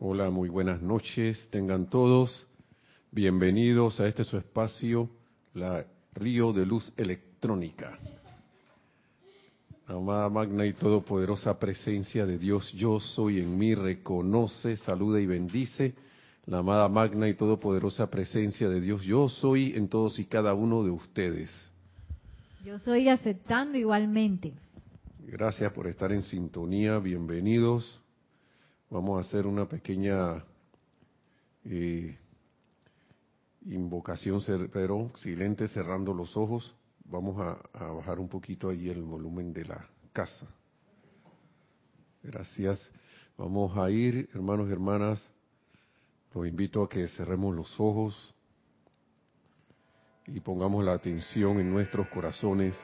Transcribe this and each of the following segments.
Hola, muy buenas noches. Tengan todos bienvenidos a este su espacio, la Río de Luz Electrónica. Amada magna y todopoderosa presencia de Dios, yo soy en mí, reconoce, saluda y bendice. La amada magna y todopoderosa presencia de Dios, yo soy en todos y cada uno de ustedes. Yo soy aceptando igualmente. Gracias por estar en sintonía, bienvenidos. Vamos a hacer una pequeña eh, invocación, pero silente, cerrando los ojos. Vamos a, bajar un poquito ahí el volumen de la casa. Gracias. Vamos a ir, hermanos y hermanas. Los invito a que cerremos los ojos y pongamos la atención en nuestros corazones,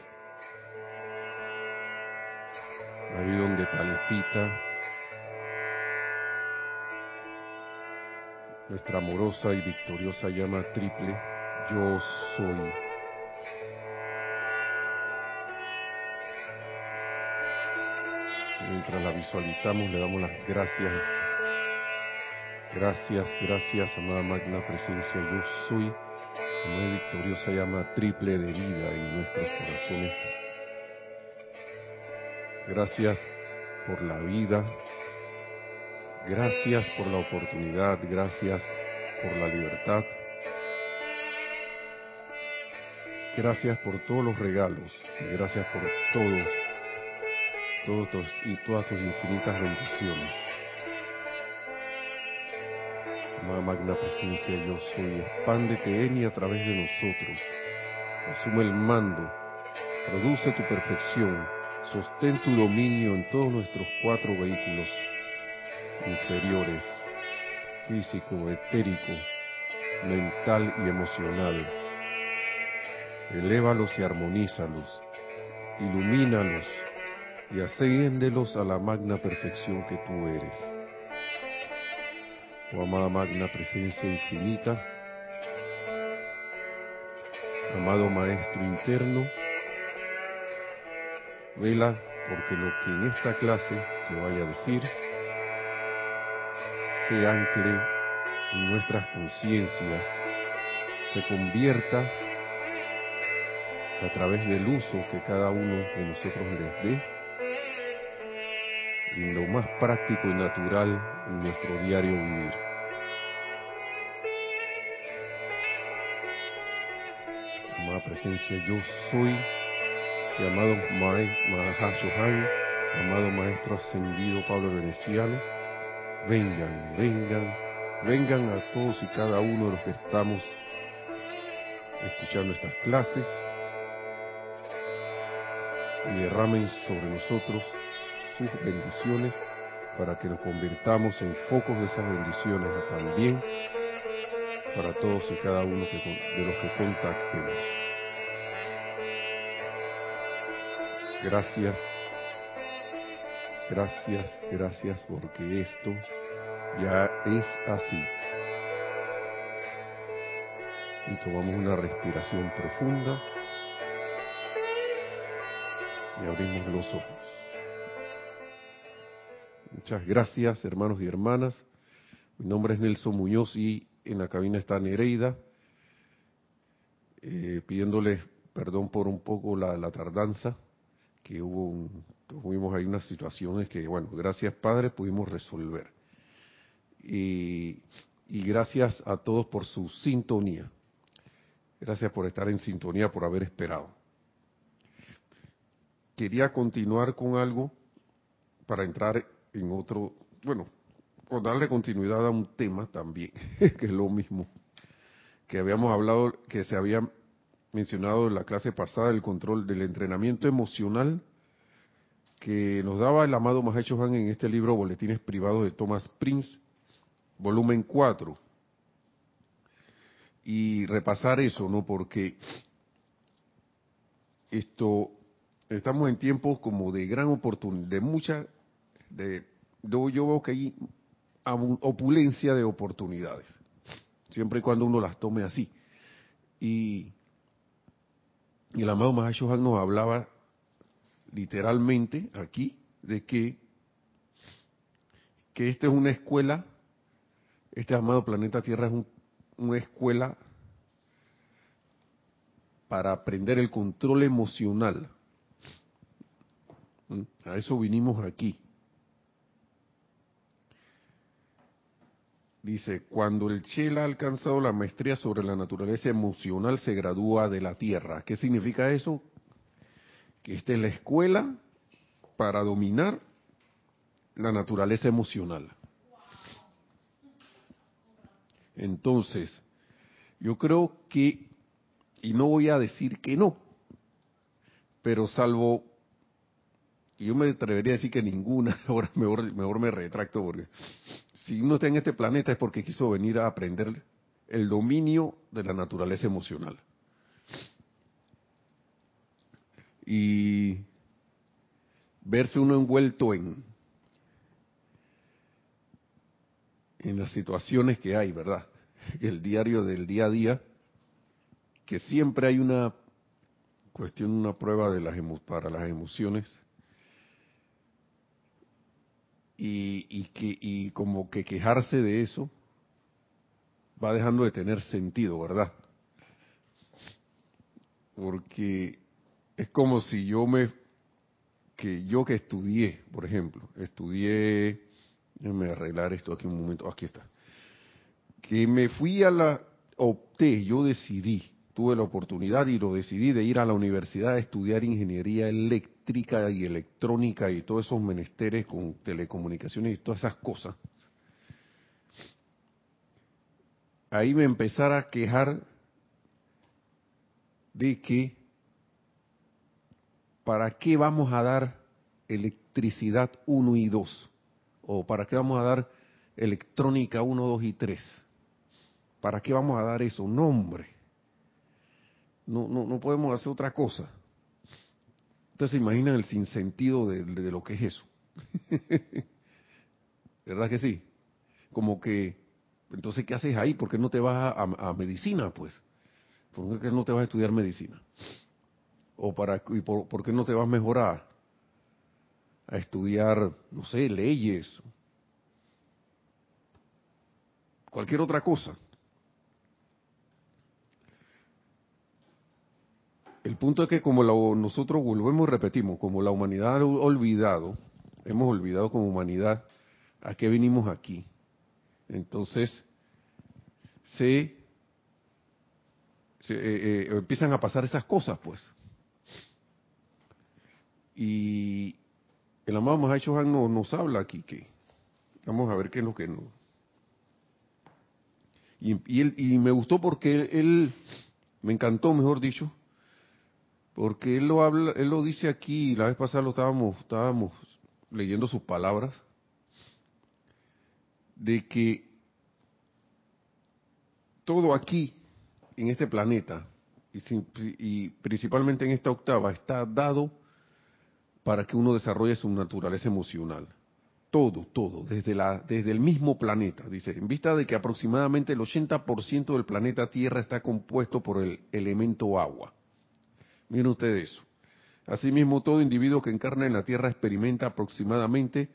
ahí donde palpita nuestra amorosa y victoriosa llama triple, yo soy. Mientras la visualizamos, le damos las gracias. Gracias, gracias, amada magna presencia, yo soy. Muy victoriosa llama triple de vida en nuestros corazones. Gracias por la vida, Gracias por la oportunidad, gracias por la libertad. Gracias por todos los regalos, gracias por todos, todos y todas tus infinitas bendiciones. Amada magna presencia, yo soy, expándete en y a través de nosotros. Asume el mando, produce tu perfección, sostén tu dominio en todos nuestros cuatro vehículos inferiores, físico, etérico, mental y emocional. Elévalos y armonízalos, ilumínalos y asciéndelos a la magna perfección que tú eres. Oh amada magna presencia infinita, amado Maestro interno, vela porque lo que en esta clase se vaya a decir se ancle en nuestras conciencias, se convierta a través del uso que cada uno de nosotros les dé en lo más práctico y natural en nuestro diario vivir. Amada presencia, yo soy, llamado Mahashohan, amado Maestro Ascendido Pablo Veneciano, vengan, vengan, vengan a todos y cada uno de los que estamos escuchando estas clases y derramen sobre nosotros sus bendiciones para que nos convirtamos en focos de esas bendiciones también para todos y cada uno de los que contactemos. Gracias Gracias, gracias porque esto ya es así. Y tomamos una respiración profunda y abrimos los ojos. Muchas gracias, hermanos y hermanas. Mi nombre es Nelson Muñoz y en la cabina está Nereida, eh, pidiéndoles perdón por un poco la, la tardanza, que hubo un tuvimos ahí unas situaciones que, bueno, gracias Padre pudimos resolver. Y, gracias a todos por su sintonía. Gracias por estar en sintonía, por haber esperado. Quería continuar con algo para entrar en otro, bueno, darle continuidad a un tema también, que es lo mismo, que habíamos hablado, que se había mencionado en la clase pasada, el control del entrenamiento emocional que nos daba el amado Mahacho Han en este libro Boletines Privados de Thomas Prince, volumen 4. Y repasar eso, ¿no? Porque esto, estamos en tiempos como de gran oportunidad, de mucha, de, yo, yo veo que hay opulencia de oportunidades, siempre y cuando uno las tome así. Y, y el amado Mahacho Han nos hablaba literalmente aquí de que, que esta es una escuela este amado planeta Tierra es una escuela para aprender el control emocional. ¿Mm? A eso vinimos aquí. Dice, cuando el Chela ha alcanzado la maestría sobre la naturaleza emocional, se gradúa de la Tierra. ¿Qué significa eso? Que esta es la escuela para dominar la naturaleza emocional. Entonces, yo creo que, y no voy a decir que no, pero salvo, y yo me atrevería a decir que ninguna, ahora mejor, mejor me retracto porque si uno está en este planeta es porque quiso venir a aprender el dominio de la naturaleza emocional. Y verse uno envuelto en, en las situaciones que hay, ¿verdad? El diario del día a día, que siempre hay una cuestión, una prueba de las para las emociones y, y, que, y como que quejarse de eso va dejando de tener sentido, ¿verdad? Porque es como si yo me, que yo que estudié, por ejemplo, estudié Déjame arreglar esto aquí un momento. Aquí está. Que me fui a la, opté, yo decidí, tuve la oportunidad y lo decidí de ir a la universidad a estudiar ingeniería eléctrica y electrónica y todos esos menesteres con telecomunicaciones y todas esas cosas. Ahí me empezara a quejar de que ¿para qué vamos a dar electricidad 1 y 2? ¿O para qué vamos a dar electrónica 1, 2 y 3? ¿Para qué vamos a dar eso? No, hombre. No, no, no podemos hacer otra cosa. Entonces se imaginan el sinsentido de, de lo que es eso. ¿Verdad que sí? Como que, entonces, ¿qué haces ahí? ¿Por qué no te vas a, medicina, pues? ¿Por qué no te vas a estudiar medicina? ¿O para, y por, por qué no te vas a mejorar? a estudiar, no sé, leyes, cualquier otra cosa. El punto es que como nosotros volvemos y repetimos, como la humanidad ha olvidado, hemos olvidado como humanidad a qué vinimos aquí. Entonces, se, eh, eh, empiezan a pasar esas cosas, pues. Y, el amado Mahacho Han nos, nos habla aquí que vamos a ver qué es lo que no. Y, él, y me gustó porque él, me encantó, mejor dicho, porque él lo habla, él lo dice aquí, la vez pasada lo estábamos, estábamos leyendo sus palabras, de que todo aquí, en este planeta, y principalmente en esta octava, está dado para que uno desarrolle su naturaleza emocional. Todo, todo, desde, la, desde el mismo planeta. Dice, en vista de que aproximadamente el 80% del planeta Tierra está compuesto por el elemento agua. Miren ustedes eso. Asimismo, todo individuo que encarna en la Tierra experimenta aproximadamente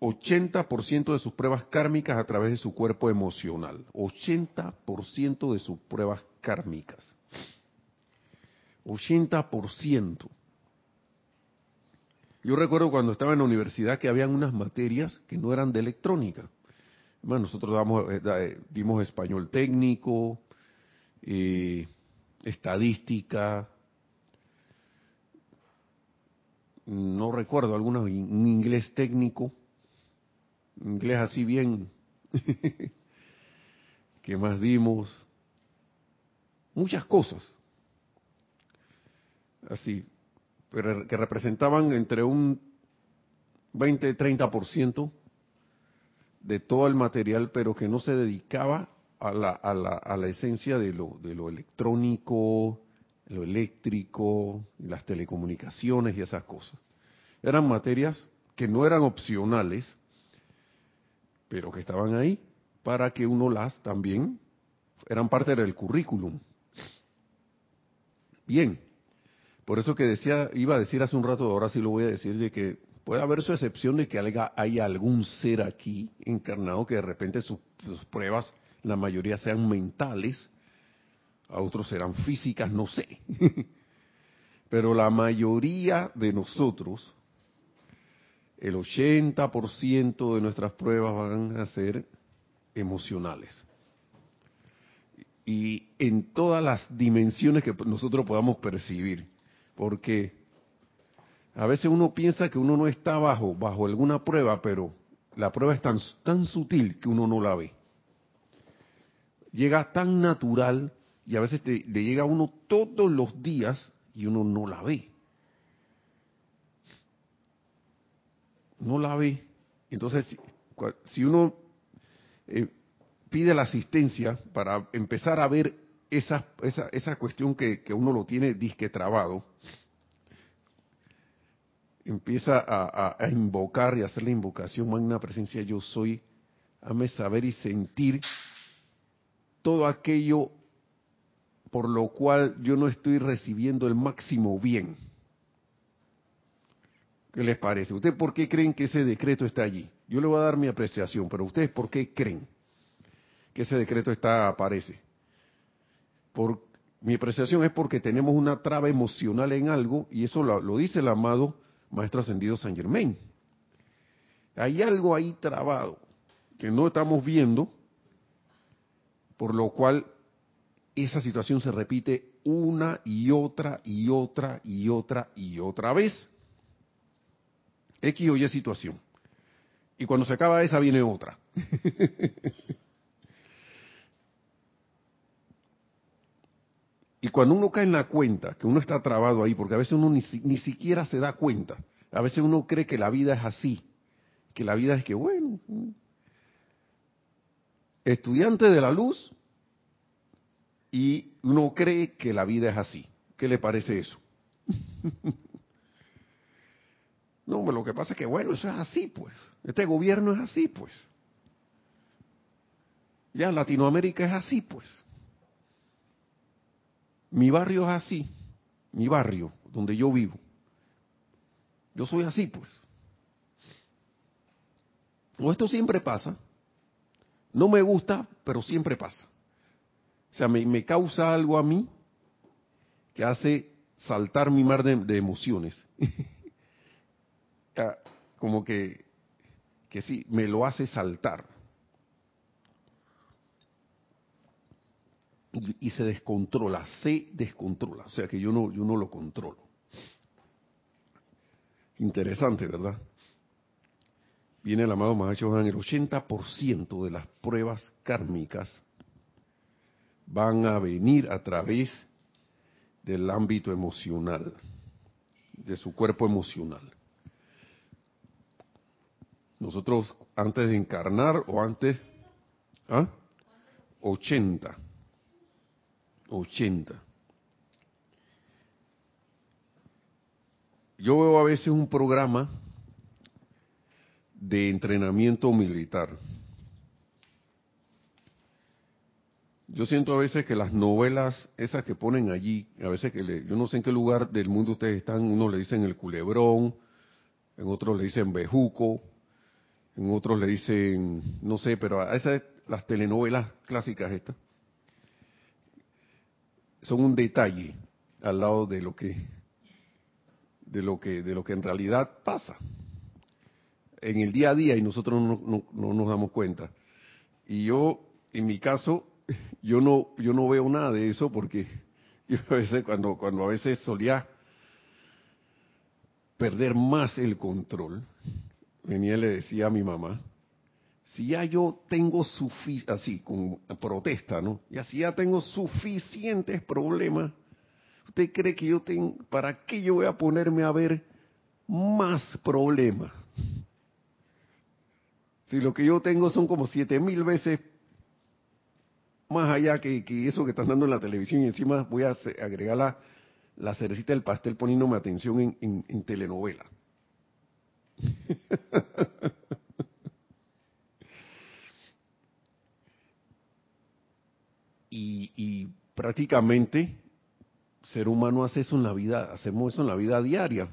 80% de sus pruebas kármicas a través de su cuerpo emocional. 80% de sus pruebas kármicas. 80%. Yo recuerdo cuando estaba en la universidad que habían unas materias que no eran de electrónica. Bueno, nosotros damos, eh, eh, dimos español técnico, eh, estadística, no recuerdo, algunos un inglés técnico, inglés así bien, ¿qué más dimos? Muchas cosas. Así, que representaban entre un 20-30% de todo el material, pero que no se dedicaba a la, a la, a la esencia de lo, de lo electrónico, lo eléctrico, las telecomunicaciones y esas cosas. Eran materias que no eran opcionales, pero que estaban ahí para que uno las también eran parte del currículum. Bien, por eso que decía, iba a decir hace un rato, ahora sí lo voy a decir, de que Puede haber su excepción de que haya, hay algún ser aquí encarnado que de repente sus, sus pruebas, la mayoría sean mentales, a otros serán físicas, no sé. Pero la mayoría de nosotros, el 80% de nuestras pruebas van a ser emocionales. Y en todas las dimensiones que nosotros podamos percibir. Porque a veces uno piensa que uno no está bajo, bajo alguna prueba, pero la prueba es tan, tan sutil que uno no la ve. Llega tan natural y a veces le llega a uno todos los días y uno no la ve. No la ve. Entonces, si uno eh, pide la asistencia para empezar a ver esa, esa, esa cuestión que, que uno lo tiene disque trabado, empieza a, invocar y hacer la invocación, magna presencia yo soy, ame saber y sentir todo aquello por lo cual yo no estoy recibiendo el máximo bien. ¿Qué les parece? ¿Ustedes por qué creen que ese decreto está allí? Yo le voy a dar mi apreciación, pero ustedes por qué creen que ese decreto está aparece? Por mi apreciación es porque tenemos una traba emocional en algo y eso lo dice el amado Maestro Ascendido San Germain. Hay algo ahí trabado que no estamos viendo, por lo cual esa situación se repite una y otra y otra y otra y otra vez. X o Y situación. Y cuando se acaba esa viene otra. Y cuando uno cae en la cuenta, que uno está trabado ahí, porque a veces uno ni, ni, siquiera se da cuenta, a veces uno cree que la vida es así, que la vida es que, bueno, estudiante de la luz, y uno cree que la vida es así. ¿Qué le parece eso? no, lo que pasa es que, bueno, eso es así, pues. Este gobierno es así, pues. Ya Latinoamérica es así, pues. Mi barrio es así, mi barrio, donde yo vivo. Yo soy así, pues. O esto siempre pasa. No me gusta, pero siempre pasa. O sea, me, causa algo a mí que hace saltar mi mar de, emociones. Como que, que sí, me lo hace saltar. y, se descontrola, se descontrola, o sea que yo no, yo no lo controlo. Interesante, ¿verdad? Viene el amado Mahacho el 80% de las pruebas kármicas van a venir a través del ámbito emocional, de su cuerpo emocional. Nosotros antes de encarnar o antes, ¿ah? 80 80. Yo veo a veces un programa de entrenamiento militar. Yo siento a veces que las novelas, esas que ponen allí, a veces que le, yo no sé en qué lugar del mundo ustedes están, uno le dicen el culebrón, en otros le dicen bejuco, en otros le dicen, no sé, pero a esas las telenovelas clásicas estas son un detalle al lado de lo que de lo que de lo que en realidad pasa en el día a día y nosotros no, nos damos cuenta. Y yo en mi caso yo no yo no veo nada de eso porque yo a veces cuando cuando a veces solía perder más el control venía le decía a mi mamá si ya yo tengo suficiente, así, con protesta, ¿no? Y así ya tengo suficientes problemas, ¿usted cree que yo tengo, para qué yo voy a ponerme a ver más problemas? Si lo que yo tengo son como siete mil veces más allá que, eso que están dando en la televisión y encima voy a agregar la, la cerecita del pastel poniéndome atención en, en, en telenovela. y, prácticamente ser humano hace eso en la vida, hacemos eso en la vida diaria.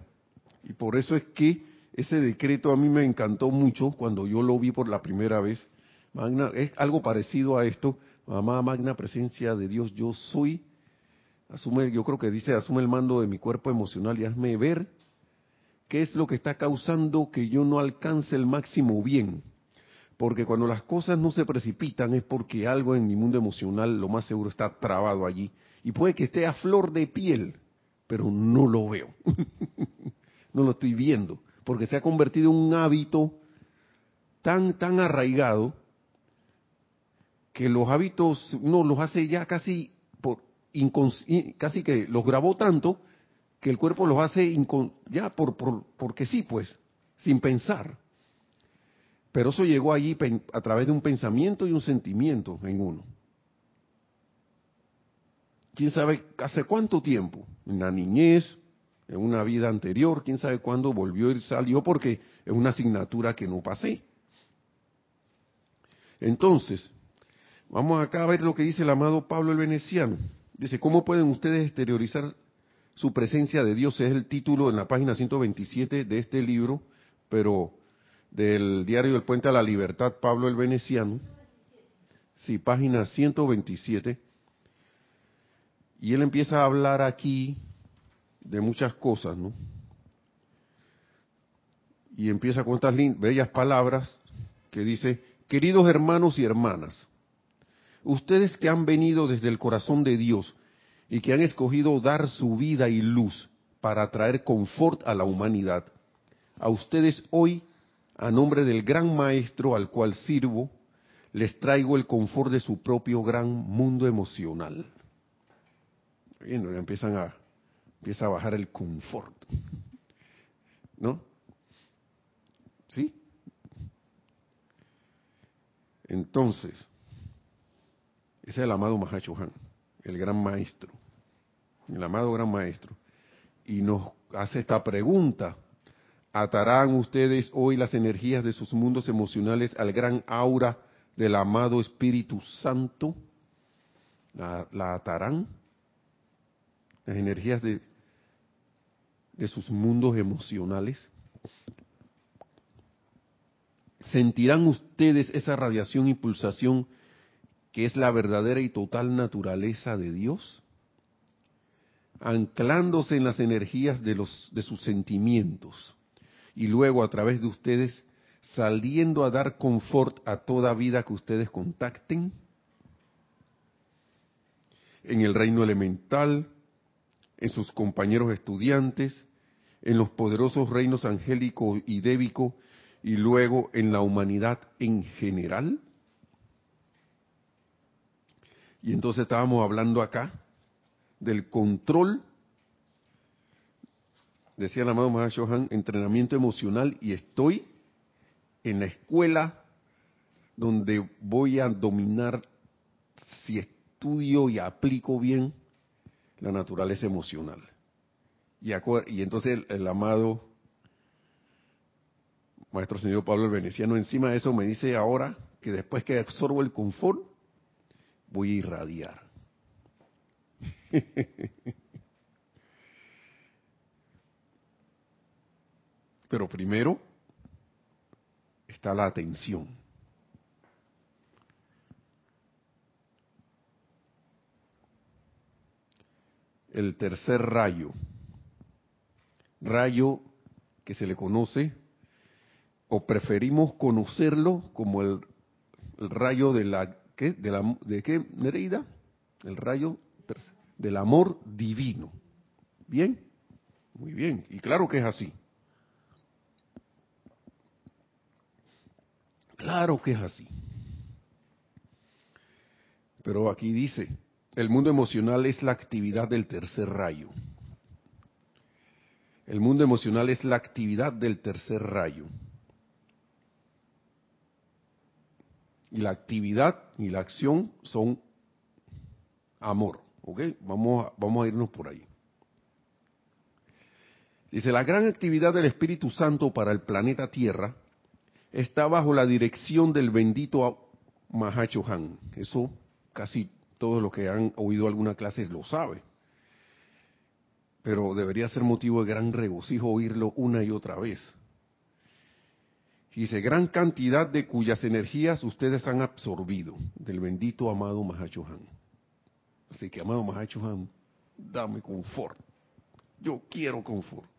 Y por eso es que ese decreto a mí me encantó mucho cuando yo lo vi por la primera vez. Magna, es algo parecido a esto. Mamá, magna presencia de Dios, yo soy. Asume, yo creo que dice, asume el mando de mi cuerpo emocional y hazme ver qué es lo que está causando que yo no alcance el máximo bien. Porque cuando las cosas no se precipitan es porque algo en mi mundo emocional, lo más seguro, está trabado allí. Y puede que esté a flor de piel, pero no lo veo. no lo estoy viendo. Porque se ha convertido en un hábito tan, tan arraigado que los hábitos no los hace ya casi por casi que los grabó tanto que el cuerpo los hace ya por, por, porque sí, pues, sin pensar. Pero eso llegó allí a través de un pensamiento y un sentimiento en uno. ¿Quién sabe hace cuánto tiempo? En la niñez, en una vida anterior, quién sabe cuándo volvió y salió porque es una asignatura que no pasé. Entonces, vamos acá a ver lo que dice el amado Pablo el Veneciano. Dice, ¿cómo pueden ustedes exteriorizar su presencia de Dios es el título en la página 127 de este libro, pero del diario El Puente a la Libertad, Pablo el Veneciano. Sí, página 127. Y él empieza a hablar aquí de muchas cosas, ¿no? Y empieza con estas bellas palabras que dice, queridos hermanos y hermanas, ustedes que han venido desde el corazón de Dios y que han escogido dar su vida y luz para traer confort a la humanidad. A ustedes hoy, a nombre del gran maestro al cual sirvo, les traigo el confort de su propio gran mundo emocional. Bueno, empiezan a, empieza a bajar el confort. ¿No? ¿Sí? Entonces, es el amado Mahacho Han, el gran maestro el amado gran maestro, y nos hace esta pregunta. ¿Atarán ustedes hoy las energías de sus mundos emocionales al gran aura del amado Espíritu Santo? ¿La, atarán? Las energías de, de sus mundos emocionales. ¿Sentirán ustedes esa radiación y pulsación que es la verdadera y total naturaleza de Dios? anclándose en las energías de, sus sentimientos y luego a través de ustedes saliendo a dar confort a toda vida que ustedes contacten en el reino elemental, en sus compañeros estudiantes, en los poderosos reinos angélico y débico y luego en la humanidad en general. Y entonces estábamos hablando acá del control, decía el amado Mahashohan, entrenamiento emocional y estoy en la escuela donde voy a dominar si estudio y aplico bien la naturaleza emocional. Y, y entonces el, el, amado Maestro Señor Pablo el Veneciano encima de eso me dice ahora que después que absorbo el confort, voy a irradiar. Pero primero está la atención. El tercer rayo, rayo que se le conoce o preferimos conocerlo como el, rayo de la ¿qué? de de qué Nereida, el rayo del amor divino. ¿Bien? Muy bien. Y claro que es así. Claro que es así. Pero aquí dice, el mundo emocional es la actividad del tercer rayo. El mundo emocional es la actividad del tercer rayo. Y la actividad y la acción son amor. ¿Ok? Vamos a, vamos a irnos por ahí. Dice, la gran actividad del Espíritu Santo para el planeta Tierra está bajo la dirección del bendito Mahacho Han. Eso casi todos los que han oído alguna clase lo saben. Pero debería ser motivo de gran regocijo oírlo una y otra vez. Dice, gran cantidad de cuyas energías ustedes han absorbido del bendito amado Mahachohan. Así que, amado Mahachohan, dame confort. Yo quiero confort.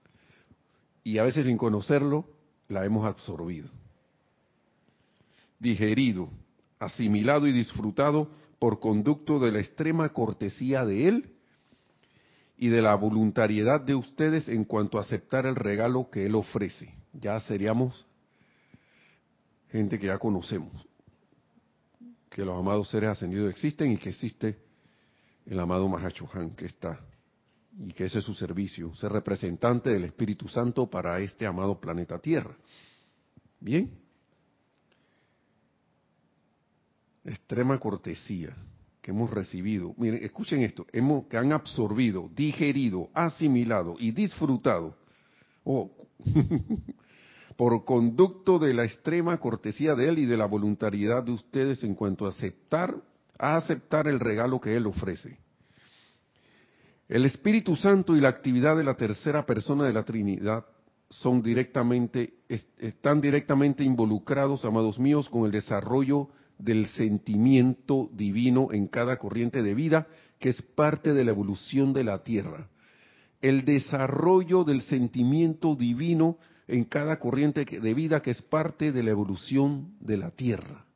Y a veces sin conocerlo, la hemos absorbido. Digerido, asimilado y disfrutado por conducto de la extrema cortesía de Él y de la voluntariedad de ustedes en cuanto a aceptar el regalo que Él ofrece. Ya seríamos gente que ya conocemos, que los amados seres ascendidos existen y que existe el amado Mahachohan que está y que ese es su servicio, ser representante del Espíritu Santo para este amado planeta Tierra. Bien. Extrema cortesía que hemos recibido. Miren, escuchen esto, hemos, que han absorbido, digerido, asimilado y disfrutado. Oh, por conducto de la extrema cortesía de Él y de la voluntariedad de ustedes en cuanto a aceptar, a aceptar el regalo que Él ofrece. El Espíritu Santo y la actividad de la tercera persona de la Trinidad son directamente, están directamente involucrados, amados míos, con el desarrollo del sentimiento divino en cada corriente de vida, que es parte de la evolución de la Tierra. El desarrollo del sentimiento divino en cada corriente de vida que es parte de la evolución de la Tierra.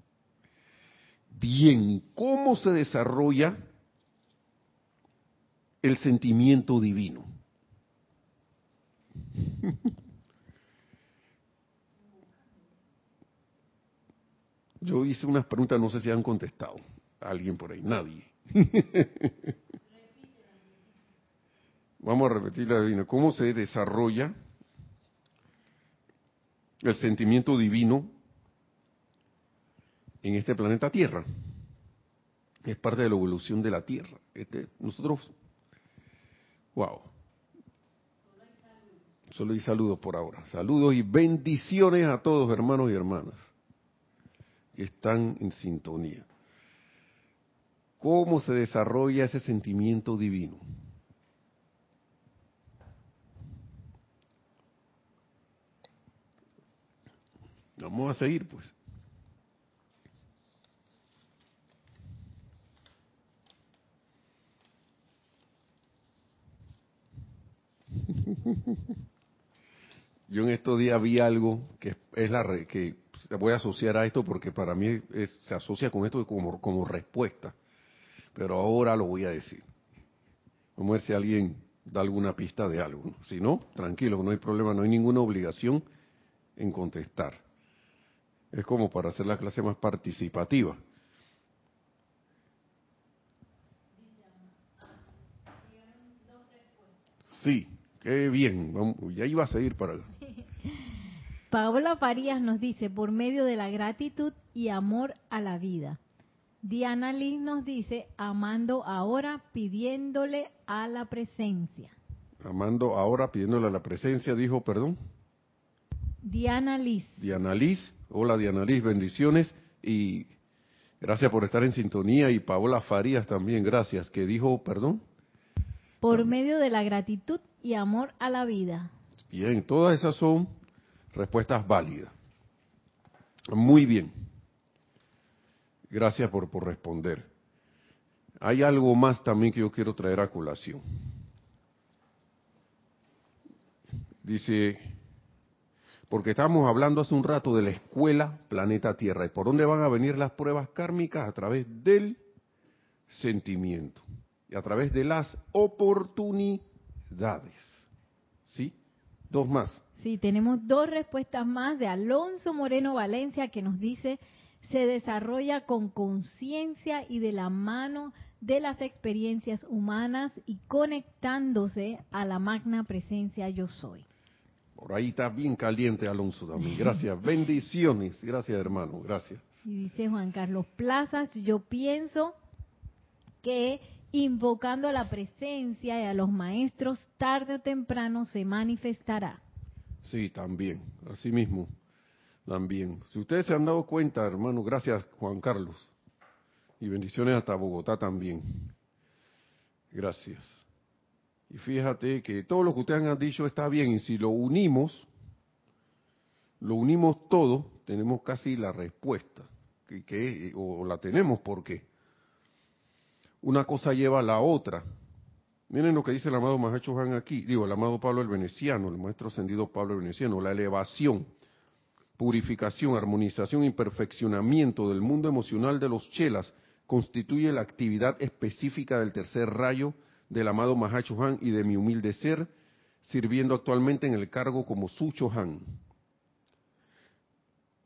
Bien, ¿y cómo se desarrolla el sentimiento divino? Yo hice unas preguntas, no sé si han contestado. Alguien por ahí, nadie. Vamos a repetir la divina. ¿Cómo se desarrolla el sentimiento divino en este planeta Tierra. Es parte de la evolución de la Tierra. Este, nosotros, wow. Solo hay saludos por ahora. Saludos y bendiciones a todos hermanos y hermanas que están en sintonía. ¿Cómo se desarrolla ese sentimiento divino? Vamos a seguir, pues. Yo en estos días vi algo que es la que voy a asociar a esto porque para mí se asocia con esto como, como respuesta. Pero ahora lo voy a decir. Vamos a ver si alguien da alguna pista de algo. Si no, tranquilo, no hay problema, no hay ninguna obligación en contestar. Es como para hacer la clase más participativa. Sí, qué bien. Vamos, ya iba a seguir para... Paola Farías nos dice, por medio de la gratitud y amor a la vida. Diana Liz nos dice, amando ahora, pidiéndole a la presencia. Amando ahora, pidiéndole a la presencia, dijo, perdón. Diana Liz. Diana Liz. Hola Diana Liz, bendiciones y gracias por estar en sintonía y Paola Farías también, gracias, que dijo, perdón. Por medio de la gratitud y amor a la vida. Bien, todas esas son respuestas válidas. Muy bien. Gracias por, por responder. Hay algo más también que yo quiero traer a colación. Dice porque estábamos hablando hace un rato de la escuela planeta Tierra. ¿Y por dónde van a venir las pruebas kármicas? A través del sentimiento y a través de las oportunidades. ¿Sí? Dos más. Sí, tenemos dos respuestas más de Alonso Moreno Valencia que nos dice, se desarrolla con conciencia y de la mano de las experiencias humanas y conectándose a la magna presencia yo soy. Por ahí está bien caliente Alonso también. Gracias. Bendiciones. Gracias, hermano. Gracias. Y dice Juan Carlos Plazas, yo pienso que invocando a la presencia y a los maestros, tarde o temprano se manifestará. Sí, también. Así mismo. También. Si ustedes se han dado cuenta, hermano, gracias Juan Carlos. Y bendiciones hasta Bogotá también. Gracias. Y fíjate que todo lo que ustedes han dicho está bien y si lo unimos, lo unimos todo, tenemos casi la respuesta, que, o la tenemos porque una cosa lleva a la otra. Miren lo que dice el amado Mahacho Han aquí, digo, el amado Pablo el Veneciano, el maestro ascendido Pablo el Veneciano, la elevación, purificación, armonización y perfeccionamiento del mundo emocional de los chelas constituye la actividad específica del tercer rayo del amado Mahacho Han y de mi humilde ser, sirviendo actualmente en el cargo como Sucho Han.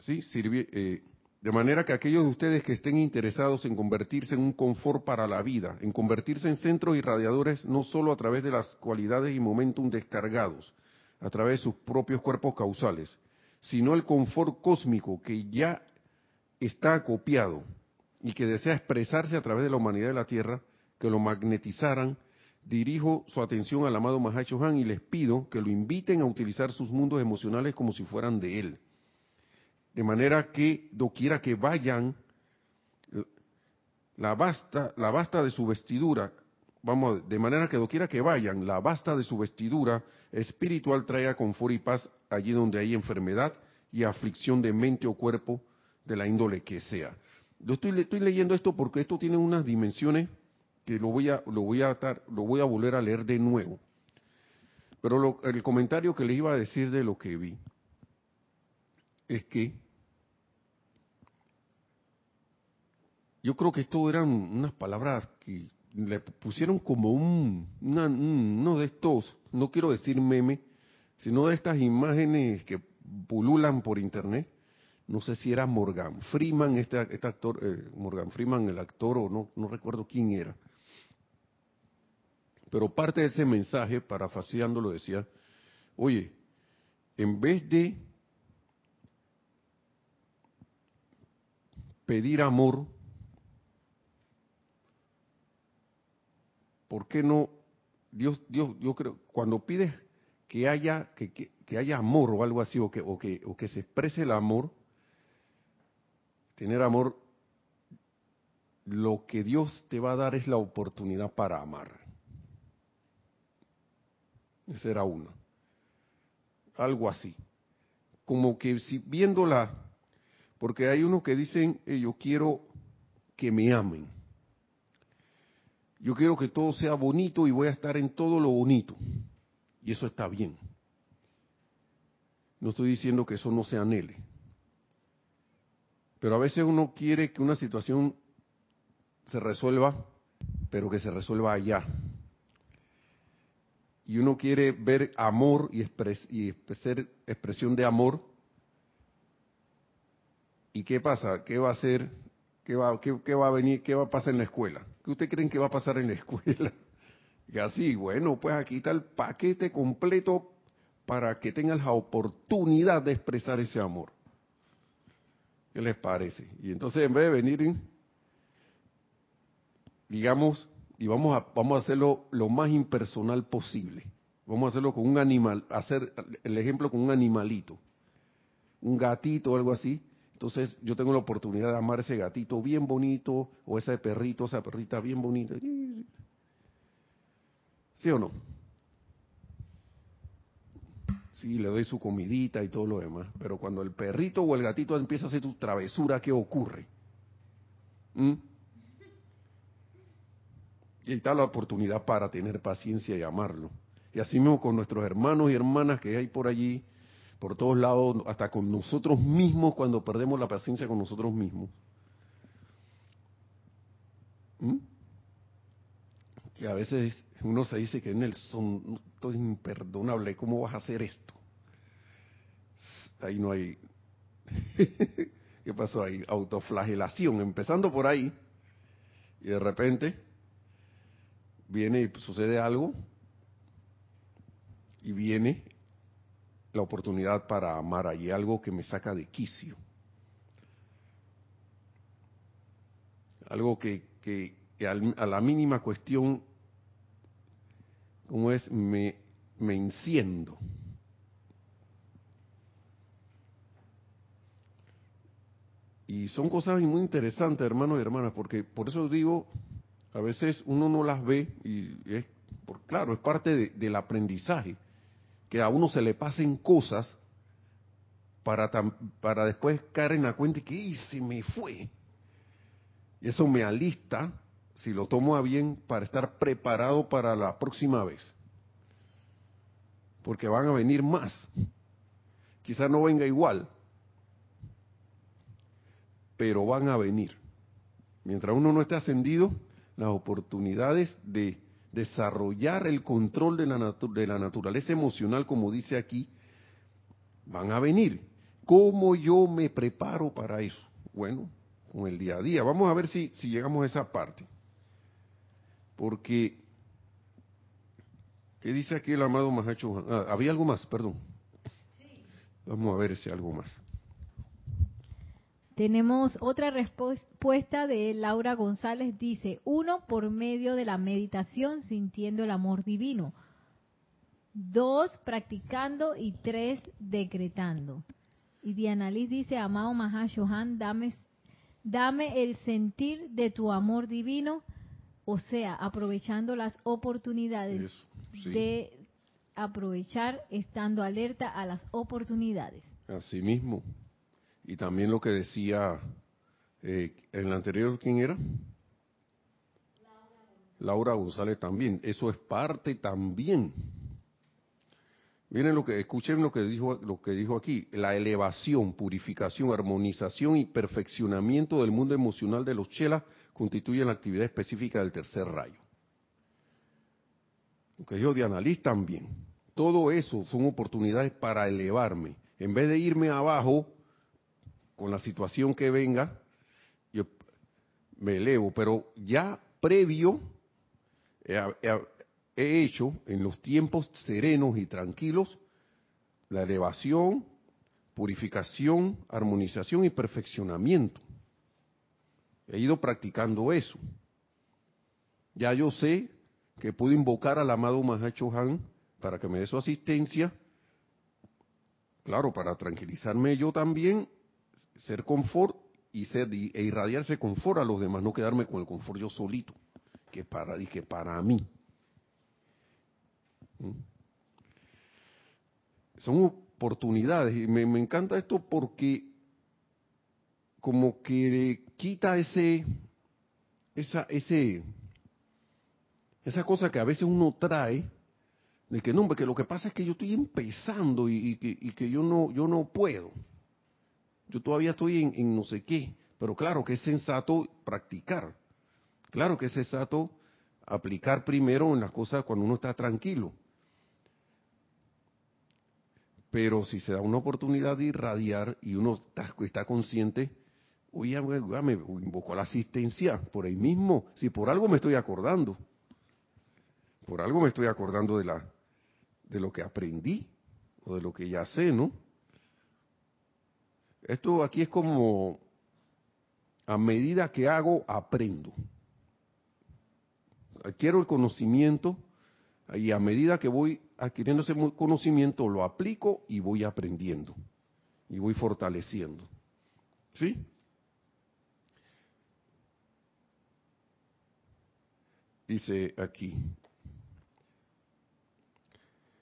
¿Sí? Eh, de manera que aquellos de ustedes que estén interesados en convertirse en un confort para la vida, en convertirse en centros irradiadores no solo a través de las cualidades y momentum descargados, a través de sus propios cuerpos causales, sino el confort cósmico que ya está acopiado y que desea expresarse a través de la humanidad de la Tierra, que lo magnetizaran, dirijo su atención al amado Mahacho Han y les pido que lo inviten a utilizar sus mundos emocionales como si fueran de él. De manera que doquiera que vayan, la basta, la basta de su vestidura, vamos, de manera que doquiera que vayan, la basta de su vestidura espiritual traiga confort y paz allí donde hay enfermedad y aflicción de mente o cuerpo de la índole que sea. Yo estoy, estoy leyendo esto porque esto tiene unas dimensiones que lo voy a, lo voy a, lo voy a volver a leer de nuevo. Pero el comentario que les iba a decir de lo que vi es que yo creo que esto eran unas palabras que le pusieron como un, uno de estos, no quiero decir meme, sino de estas imágenes que pululan por internet. No sé si era Morgan Freeman, este, este actor, eh, Morgan Freeman, el actor, o no, no recuerdo quién era. Pero parte de ese mensaje, parafaseándolo, decía, oye, en vez de pedir amor, ¿por qué no? Dios, Dios, yo creo, cuando pides que haya, que, que, haya amor o algo así, o que, o, que, o que se exprese el amor, tener amor, lo que Dios te va a dar es la oportunidad para amar. Esa era una. Algo así. Como que si viéndola, porque hay unos que dicen, eh, yo quiero que me amen. Yo quiero que todo sea bonito y voy a estar en todo lo bonito. Y eso está bien. No estoy diciendo que eso no se anhele. Pero a veces uno quiere que una situación se resuelva, pero que se resuelva allá y uno quiere ver amor y, expres, y expresión de amor, ¿y qué pasa? ¿Qué va a hacer? ¿Qué va, qué, va a venir? ¿Qué va a pasar en la escuela? ¿Qué usted creen que va a pasar en la escuela? Y así, bueno, pues aquí está el paquete completo para que tengan la oportunidad de expresar ese amor. ¿Qué les parece? Y entonces en vez de venir, digamos, y vamos a, vamos a hacerlo lo más impersonal posible. Vamos a hacerlo con un animal, hacer el ejemplo con un animalito, un gatito o algo así. Entonces yo tengo la oportunidad de amar ese gatito bien bonito o ese perrito, esa perrita bien bonita. ¿Sí o no? Sí, le doy su comidita y todo lo demás. Pero cuando el perrito o el gatito empieza a hacer su travesura, ¿qué ocurre? ¿Mm? Y está la oportunidad para tener paciencia y amarlo. Y así mismo con nuestros hermanos y hermanas que hay por allí, por todos lados, hasta con nosotros mismos cuando perdemos la paciencia con nosotros mismos. ¿Mm? Que a veces uno se dice que Nelson, esto es imperdonable, ¿cómo vas a hacer esto? Ahí no hay... ¿Qué pasó ahí? Autoflagelación, empezando por ahí. Y de repente viene y sucede algo y viene la oportunidad para amar allí algo que me saca de quicio. Algo que, que, a la mínima cuestión, como es, me, me enciendo. Y son cosas muy interesantes, hermanos y hermanas, porque por eso digo, a veces uno no las ve y es, por, claro, es parte del aprendizaje, que a uno se le pasen cosas para, para después caer en la cuenta y que se me fue. Y eso me alista, si lo tomo a bien, para estar preparado para la próxima vez. Porque van a venir más. Quizás no venga igual, pero van a venir. Mientras uno no esté ascendido, las oportunidades de desarrollar el control de la, de la naturaleza emocional, como dice aquí, van a venir. ¿Cómo yo me preparo para eso? Bueno, con el día a día. Vamos a ver si, si llegamos a esa parte. Porque, ¿qué dice aquí el amado Mahacho? Ah, había algo más, perdón. Vamos a ver si algo más. Tenemos otra respuesta de Laura González. Dice, uno, por medio de la meditación sintiendo el amor divino. Dos, practicando. Y tres, decretando. Y Diana Liz dice, amado Mahashohan, dame, dame el sentir de tu amor divino. O sea, aprovechando las oportunidades de aprovechar estando alerta a las oportunidades. Así mismo. Y también lo que decía eh, en el anterior, ¿quién era? Laura González también. Eso es parte también. Miren lo que, escuchen lo que dijo, lo que dijo aquí, la elevación, purificación, armonización y perfeccionamiento del mundo emocional de los chelas constituyen la actividad específica del tercer rayo. Lo que dijo Diana Liz también. Todo eso son oportunidades para elevarme. En vez de irme abajo con la situación que venga, yo me elevo, pero ya previo he, hecho en los tiempos serenos y tranquilos la elevación, purificación, armonización y perfeccionamiento. He ido practicando eso. Ya yo sé que puedo invocar al amado Mahacho Han para que me dé su asistencia. Claro, para tranquilizarme yo también ser confort y ser e irradiarse confort a los demás, no quedarme con el confort yo solito, que para dije para mí. ¿Mm? Son oportunidades y me, encanta esto porque como que quita ese esa ese esa cosa que a veces uno trae de que no, que lo que pasa es que yo estoy empezando y, que, y que yo no yo no puedo yo todavía estoy en, no sé qué, pero claro que es sensato practicar, claro que es sensato aplicar primero en las cosas cuando uno está tranquilo. Pero si se da una oportunidad de irradiar y uno está, consciente, oye, me invoco la asistencia por ahí mismo, si por algo me estoy acordando, por algo me estoy acordando de la de lo que aprendí o de lo que ya sé, ¿no? Esto aquí es como a medida que hago, aprendo. Adquiero el conocimiento y a medida que voy adquiriendo ese conocimiento, lo aplico y voy aprendiendo. Y voy fortaleciendo. ¿Sí? Dice aquí.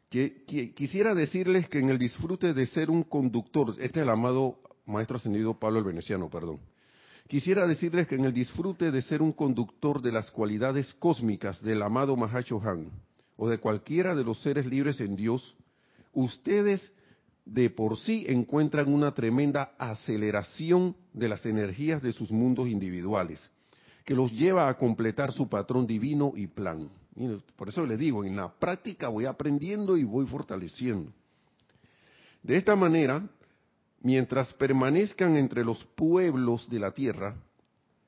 Quisiera decirles que en el disfrute de ser un conductor, este es el amado maestro ascendido Pablo el Veneciano, perdón. Quisiera decirles que en el disfrute de ser un conductor de las cualidades cósmicas del amado Mahacho Han, o de cualquiera de los seres libres en Dios, ustedes de por sí encuentran una tremenda aceleración de las energías de sus mundos individuales, que los lleva a completar su patrón divino y plan. Por eso les digo, en la práctica voy aprendiendo y voy fortaleciendo. De esta manera, mientras permanezcan entre los pueblos de la tierra,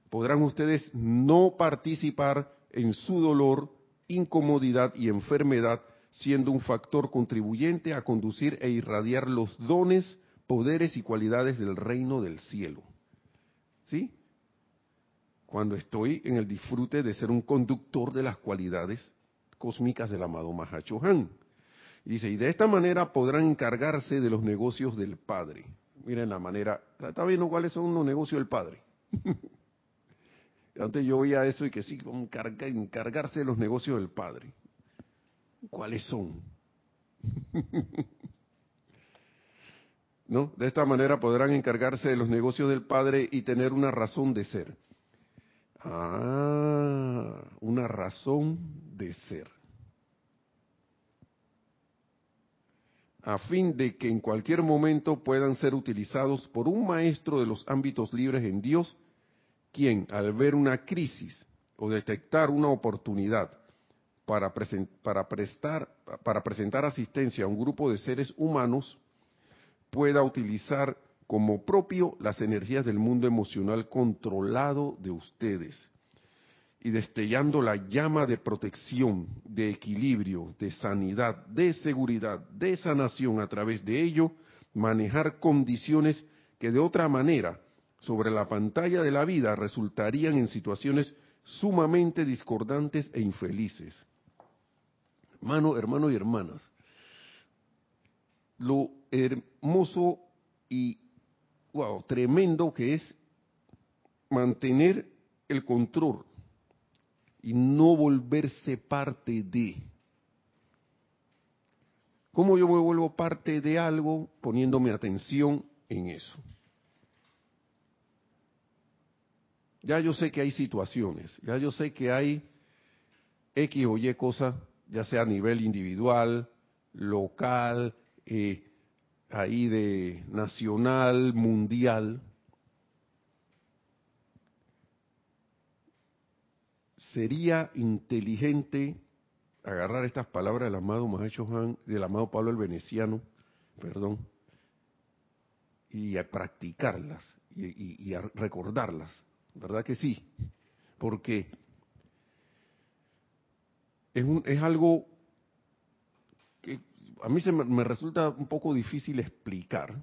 podrán ustedes no participar en su dolor, incomodidad y enfermedad, siendo un factor contribuyente a conducir e irradiar los dones, poderes y cualidades del reino del cielo. ¿Sí? Cuando estoy en el disfrute de ser un conductor de las cualidades cósmicas del amado Mahachohan. Dice, y de esta manera podrán encargarse de los negocios del Padre. Miren la manera, está viendo cuáles son los negocios del Padre. Antes yo oía eso y que sí, encargarse de los negocios del Padre. ¿Cuáles son? ¿no? De esta manera podrán encargarse de los negocios del Padre y tener una razón de ser. Ah, una razón de ser. A fin de que en cualquier momento puedan ser utilizados por un maestro de los ámbitos libres en Dios, quien al ver una crisis o detectar una oportunidad para, para, prestar, para presentar asistencia a un grupo de seres humanos, pueda utilizar como propio las energías del mundo emocional controlado de ustedes y destellando la llama de protección, de equilibrio, de sanidad, de seguridad, de sanación a través de ello, manejar condiciones que de otra manera sobre la pantalla de la vida resultarían en situaciones sumamente discordantes e infelices. Hermano, hermanos y hermanas, lo hermoso y wow, tremendo que es mantener el control y no volverse parte de. ¿Cómo yo me vuelvo parte de algo? Poniéndome atención en eso. Ya yo sé que hay situaciones, ya yo sé que hay X o Y cosas, ya sea a nivel individual, local, eh, ahí de nacional, mundial, sería inteligente agarrar estas palabras del amado Mahacho Han, del amado Pablo el Veneciano, perdón, y a practicarlas y, a recordarlas, ¿verdad que sí? Porque es, un, es algo que a mí se me resulta un poco difícil explicar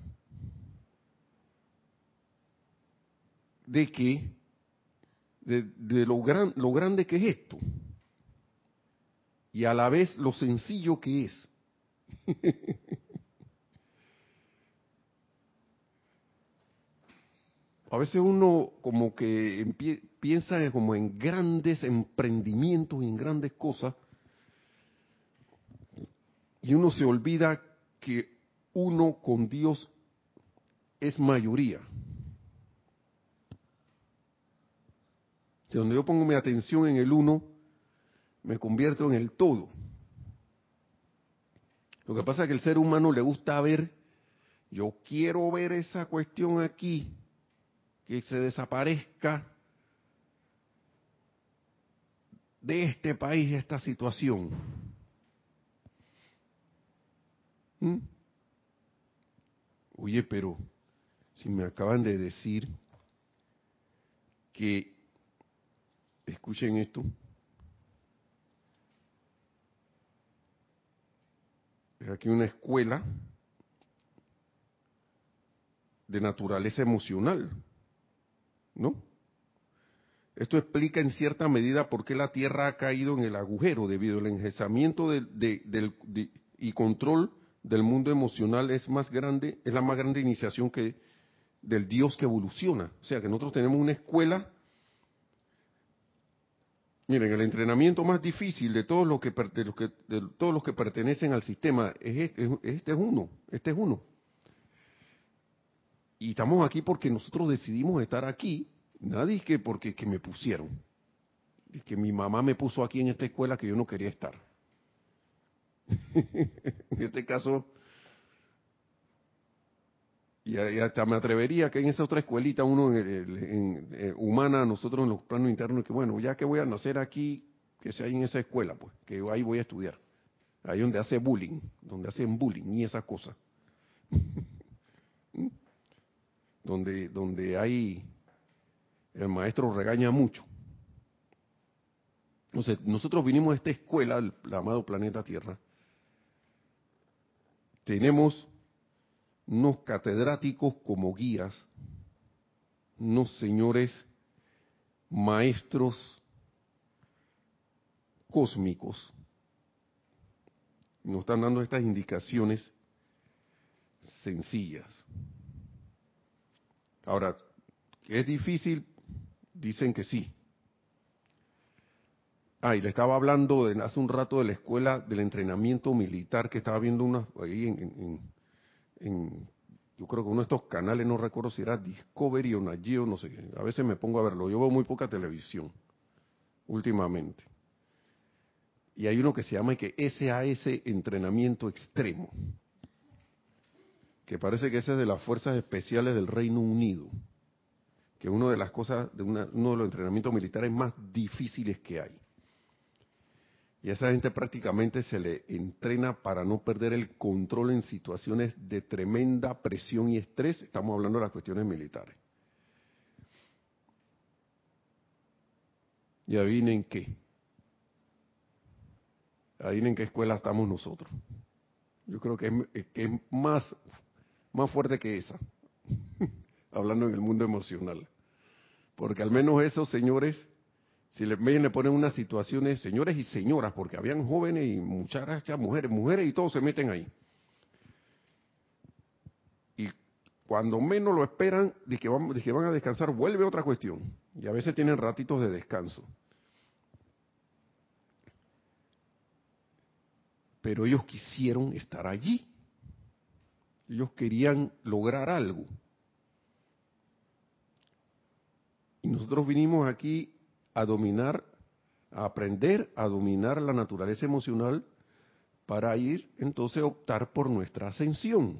de que de, lo, gran, lo grande que es esto y a la vez lo sencillo que es. a veces uno como que piensa como en grandes emprendimientos y en grandes cosas y uno se olvida que uno con Dios es mayoría. Donde yo pongo mi atención en el uno, me convierto en el todo. Lo que pasa es que el ser humano le gusta ver, yo quiero ver esa cuestión aquí, que se desaparezca de este país esta situación. ¿Mm? Oye, pero si me acaban de decir que Escuchen esto. Es aquí una escuela de naturaleza emocional, ¿no? Esto explica en cierta medida por qué la Tierra ha caído en el agujero debido al engesamiento y control del mundo emocional es más grande, es la más grande iniciación que del Dios que evoluciona. O sea que nosotros tenemos una escuela Miren, el entrenamiento más difícil de todos los que, de los que, de todos los que pertenecen al sistema es este, este es uno, este es uno. Y estamos aquí porque nosotros decidimos estar aquí, nadie que porque que me pusieron. Es que mi mamá me puso aquí en esta escuela que yo no quería estar. en este caso, y, hasta me atrevería que en esa otra escuelita, uno en, eh, humana, nosotros en los planos internos, que bueno, ya que voy a nacer aquí, que sea en esa escuela, pues, que ahí voy a estudiar. Ahí donde hace bullying, donde hacen bullying y esas cosas. donde, donde hay, el maestro regaña mucho. Entonces, nosotros vinimos a esta escuela, el amado planeta Tierra. Tenemos unos catedráticos como guías, unos señores maestros cósmicos. Nos están dando estas indicaciones sencillas. Ahora, ¿es difícil? Dicen que sí. Ah, y le estaba hablando de, hace un rato de la escuela del entrenamiento militar que estaba viendo una, ahí en, en yo creo que uno de estos canales, no recuerdo si era Discovery o Nagio, no sé, a veces me pongo a verlo, yo veo muy poca televisión últimamente. Y hay uno que se llama que SAS Entrenamiento Extremo, que parece que es de las Fuerzas Especiales del Reino Unido, que es una de las cosas, de uno de los entrenamientos militares más difíciles que hay. Y a esa gente prácticamente se le entrena para no perder el control en situaciones de tremenda presión y estrés. Estamos hablando de las cuestiones militares. Y adivinen qué. Adivinen qué escuela estamos nosotros. Yo creo que es, que es más, más fuerte que esa. Hablando en el mundo emocional. Porque al menos esos señores si le, le ponen unas situaciones, señores y señoras, porque habían jóvenes y muchachas, mujeres, mujeres y todos se meten ahí. Y cuando menos lo esperan, de van, de que van a descansar, vuelve otra cuestión. Y a veces tienen ratitos de descanso. Pero ellos quisieron estar allí. Ellos querían lograr algo. Y nosotros vinimos aquí a dominar, a aprender a dominar la naturaleza emocional para ir entonces a optar por nuestra ascensión.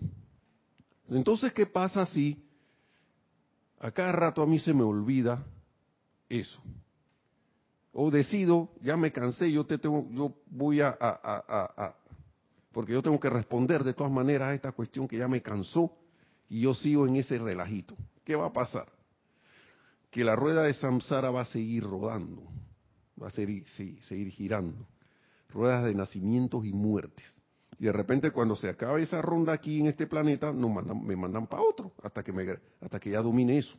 Entonces, ¿qué pasa si a cada rato a mí se me olvida eso? O decido, ya me cansé, yo te tengo, yo voy a, a, a, a, porque yo tengo que responder de todas maneras a esta cuestión que ya me cansó y yo sigo en ese relajito. ¿Qué va a pasar? Que la rueda de samsara va a seguir rodando, va a seguir, seguir girando. Ruedas de nacimientos y muertes. Y de repente cuando se acabe esa ronda aquí en este planeta, me mandan para otro, hasta que, me, hasta que ya domine eso.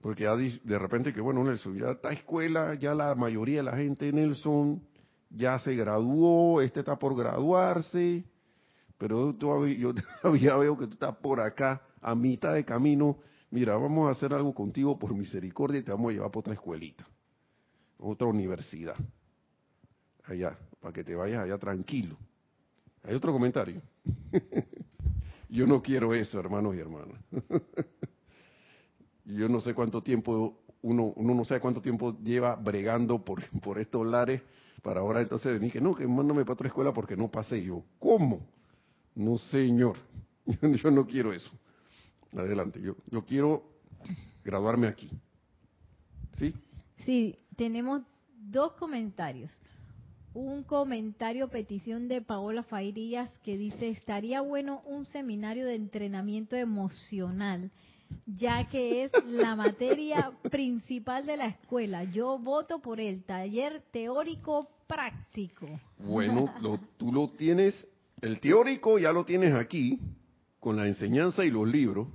Porque ya de repente que, bueno, Nelson, ya está escuela, ya la mayoría de la gente, Nelson, ya se graduó, este está por graduarse, pero yo todavía veo que tú estás por acá, a mitad de camino, mira, vamos a hacer algo contigo por misericordia y te vamos a llevar para otra escuelita, otra universidad, allá, para que te vayas allá tranquilo. ¿Hay otro comentario? Yo no quiero eso, hermanos y hermanas. Yo no sé cuánto tiempo, uno, uno no sabe cuánto tiempo lleva bregando por, por estos lares para ahora entonces venir que no, que mándame para otra escuela porque no pasé yo. ¿Cómo? No, señor, yo no quiero eso. Adelante, yo, yo quiero graduarme aquí. ¿Sí? Sí, tenemos dos comentarios. Un comentario, petición de Paola Fairías que dice, estaría bueno un seminario de entrenamiento emocional, ya que es la materia principal de la escuela. Yo voto por el taller teórico práctico. Bueno, tú lo tienes, el teórico ya lo tienes aquí, con la enseñanza y los libros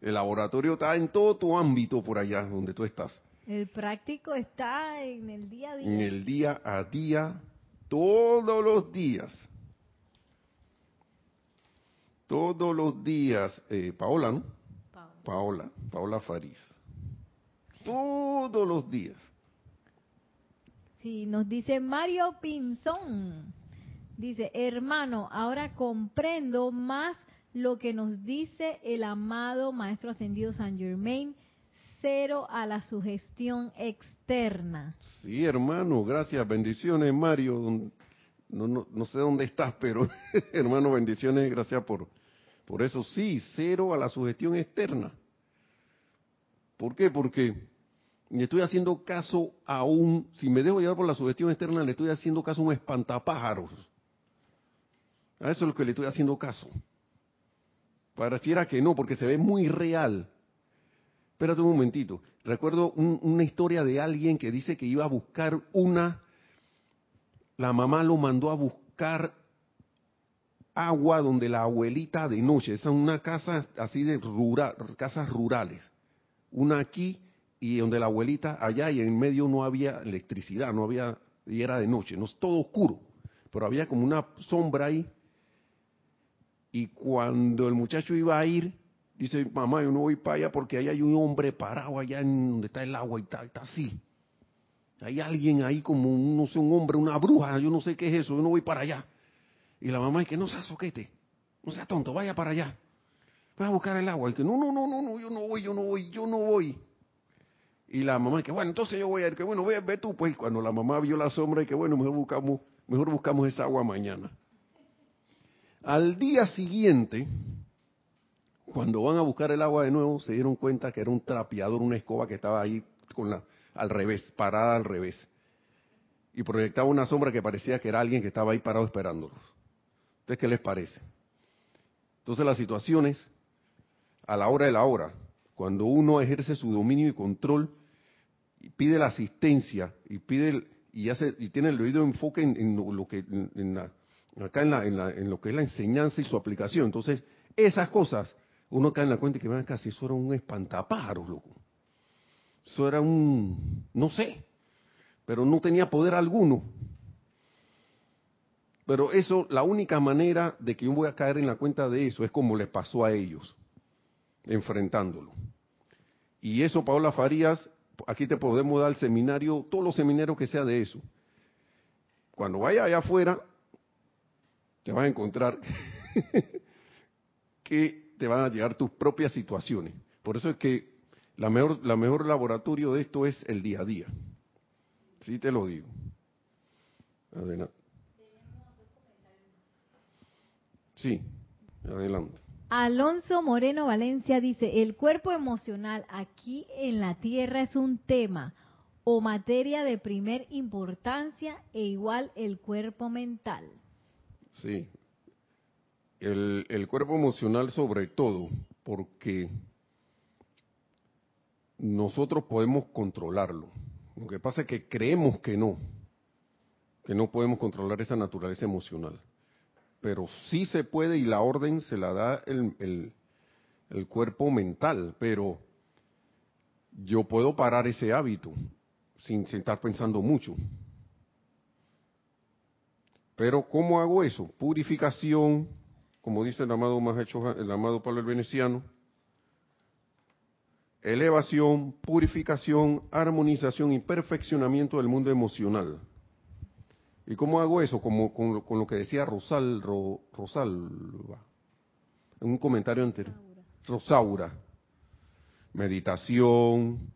el laboratorio está en todo tu ámbito por allá donde tú estás. El práctico está en el día a día. En el día a día, todos los días. Todos los días. Eh, Paola, ¿no? Paola. Paola, Paola Faris. Todos los días. Sí, nos dice Mario Pinzón. Dice, hermano, ahora comprendo más lo que nos dice el amado Maestro Ascendido San Germain, cero a la sugestión externa. Sí, hermano, gracias, bendiciones, Mario. No, no, sé dónde estás, pero hermano, bendiciones, gracias por, por eso. Sí, cero a la sugestión externa. ¿Por qué? Porque le estoy haciendo caso a un, si me dejo llevar por la sugestión externa, le estoy haciendo caso a un espantapájaros. A eso es lo que le estoy haciendo caso. Pareciera que no, porque se ve muy real. Espérate un momentito. Recuerdo una historia de alguien que dice que iba a buscar una, la mamá lo mandó a buscar agua donde la abuelita de noche, esa es una casa así de rural, casas rurales, una aquí y donde la abuelita allá y en medio no había electricidad, no había, y era de noche, no es todo oscuro, pero había como una sombra ahí y cuando el muchacho iba a ir, dice, mamá, yo no voy para allá porque ahí hay un hombre parado allá en donde está el agua y está, está así. Hay alguien ahí como, no sé, un hombre, una bruja, yo no sé qué es eso, yo no voy para allá. Y la mamá dice, no seas soquete, no sea tonto, vaya para allá. Vas a buscar el agua. Y que no, no, no, no, no, yo no voy, yo no voy, yo no voy. Y la mamá, que bueno, entonces yo voy a ir, que bueno, ve, ve tú, pues. Cuando la mamá vio la sombra, y que bueno, mejor buscamos, mejor buscamos esa agua mañana. Al día siguiente, cuando van a buscar el agua de nuevo, se dieron cuenta que era un trapeador, una escoba que estaba ahí con la, al revés, parada al revés. Y proyectaba una sombra que parecía que era alguien que estaba ahí parado esperándolos. ¿Ustedes qué les parece? Entonces las situaciones, a la hora de la hora, cuando uno ejerce su dominio y control, y pide la asistencia y pide y hace y tiene el debido enfoque en, lo que en acá en, la, en, lo que es la enseñanza y su aplicación. Entonces, esas cosas, uno cae en la cuenta y que van casi eso era un espantapájaros, loco. Eso era un, no sé, pero no tenía poder alguno. Pero eso, la única manera de que yo voy a caer en la cuenta de eso es como le pasó a ellos, enfrentándolo. Y eso, Paola Farías, aquí te podemos dar el seminario, todos los seminarios que sea de eso. Cuando vaya allá afuera, te vas a encontrar que te van a llegar tus propias situaciones. Por eso es que la mejor, la mejor laboratorio de esto es el día a día. Sí te lo digo. Adelante. Sí, adelante. Alonso Moreno Valencia dice, el cuerpo emocional aquí en la Tierra es un tema o materia de primer importancia e igual el cuerpo mental. Sí, el, el cuerpo emocional sobre todo, porque nosotros podemos controlarlo. Lo que pasa es que creemos que no, que no podemos controlar esa naturaleza emocional pero sí se puede y la orden se la da el, el, cuerpo mental, pero yo puedo parar ese hábito sin, estar pensando mucho. Pero ¿cómo hago eso? Purificación, como dice el amado el amado Pablo el Veneciano, elevación, purificación, armonización y perfeccionamiento del mundo emocional. ¿Y cómo hago eso? Como con, lo que decía Rosal, Ro, en un comentario anterior. Rosaura. Meditación.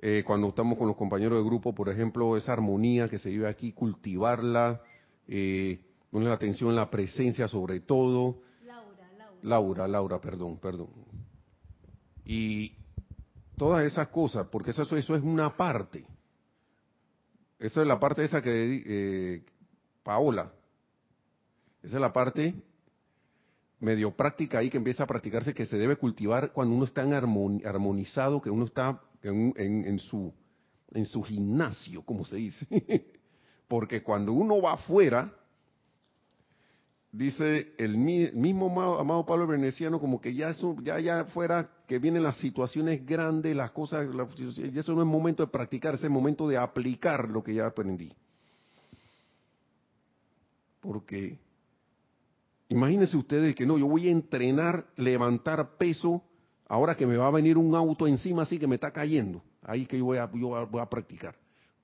Eh, cuando estamos con los compañeros de grupo, por ejemplo, esa armonía que se vive aquí, cultivarla, eh, poner la atención en la presencia sobre todo. Laura, Laura. Laura, Laura, perdón, perdón. Y todas esas cosas, porque eso, eso es una parte esa es la parte esa que eh, Paola. Esa es la parte medio práctica ahí que empieza a practicarse que se debe cultivar cuando uno está en armonizado, que uno está en, su en su gimnasio, como se dice. Porque cuando uno va afuera, dice el mismo amado, Pablo Veneciano, como que ya eso, ya ya fuera que vienen las situaciones grandes, las cosas, y eso no es momento de practicar, es momento de aplicar lo que ya aprendí. Porque imagínense ustedes que no, yo voy a entrenar, levantar peso, ahora que me va a venir un auto encima así que me está cayendo, ahí que yo voy a, yo voy a practicar.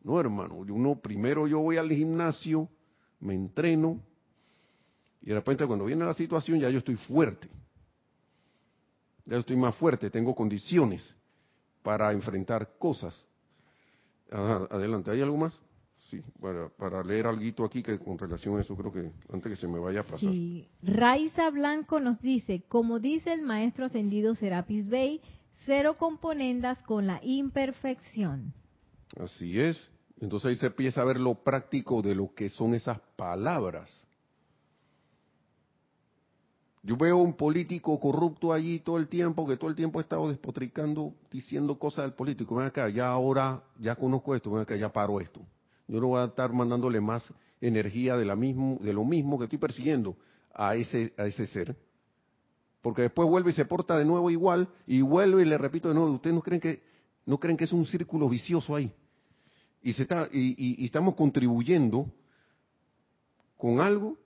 No, hermano, uno primero yo voy al gimnasio, me entreno, y de repente cuando viene la situación ya yo estoy fuerte. Ya estoy más fuerte, tengo condiciones para enfrentar cosas. adelante, ¿hay algo más? Sí, para, leer algo aquí que con relación a eso creo que antes que se me vaya a pasar. Raiza Blanco nos dice, como dice el maestro ascendido Serapis Bey, cero componendas con la imperfección. Así es. Entonces ahí se empieza a ver lo práctico de lo que son esas palabras. Yo veo un político corrupto allí todo el tiempo, que todo el tiempo ha estado despotricando, diciendo cosas del político. Ven acá, ya ahora, ya conozco esto, ven acá, ya paro esto. Yo no voy a estar mandándole más energía de, la mismo, de lo mismo que estoy persiguiendo a ese, a ese ser. Porque después vuelve y se porta de nuevo igual, y vuelve y le repito de nuevo, ¿ustedes no creen que, no creen que es un círculo vicioso ahí? Y, se está, y, y estamos contribuyendo con algo,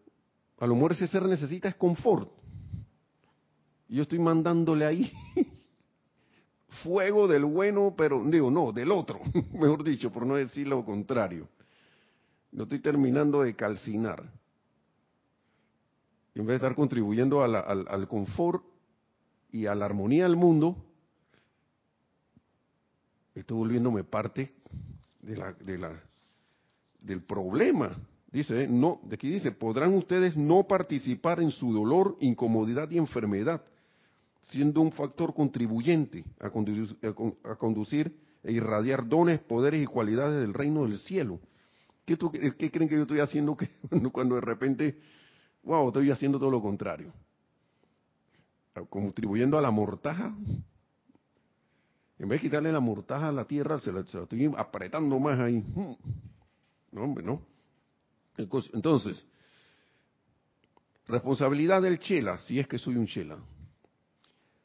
a lo mejor ese ser necesita es confort yo estoy mandándole ahí fuego del bueno, pero digo, no, del otro, mejor dicho, por no decir lo contrario. No estoy terminando de calcinar. en vez de estar contribuyendo al confort y a la armonía del mundo, estoy volviéndome parte de la, de la, del problema. Dice, no, de aquí dice, podrán ustedes no participar en su dolor, incomodidad y enfermedad, siendo un factor contribuyente a conducir, a conducir e irradiar dones, poderes y cualidades del reino del cielo. ¿Qué, ¿Qué, creen que yo estoy haciendo que, cuando de repente, wow, estoy haciendo todo lo contrario? Contribuyendo a la mortaja. En vez de quitarle la mortaja a la tierra, se la, estoy apretando más ahí. No, hombre, no. Entonces, responsabilidad del chela, si es que soy un chela.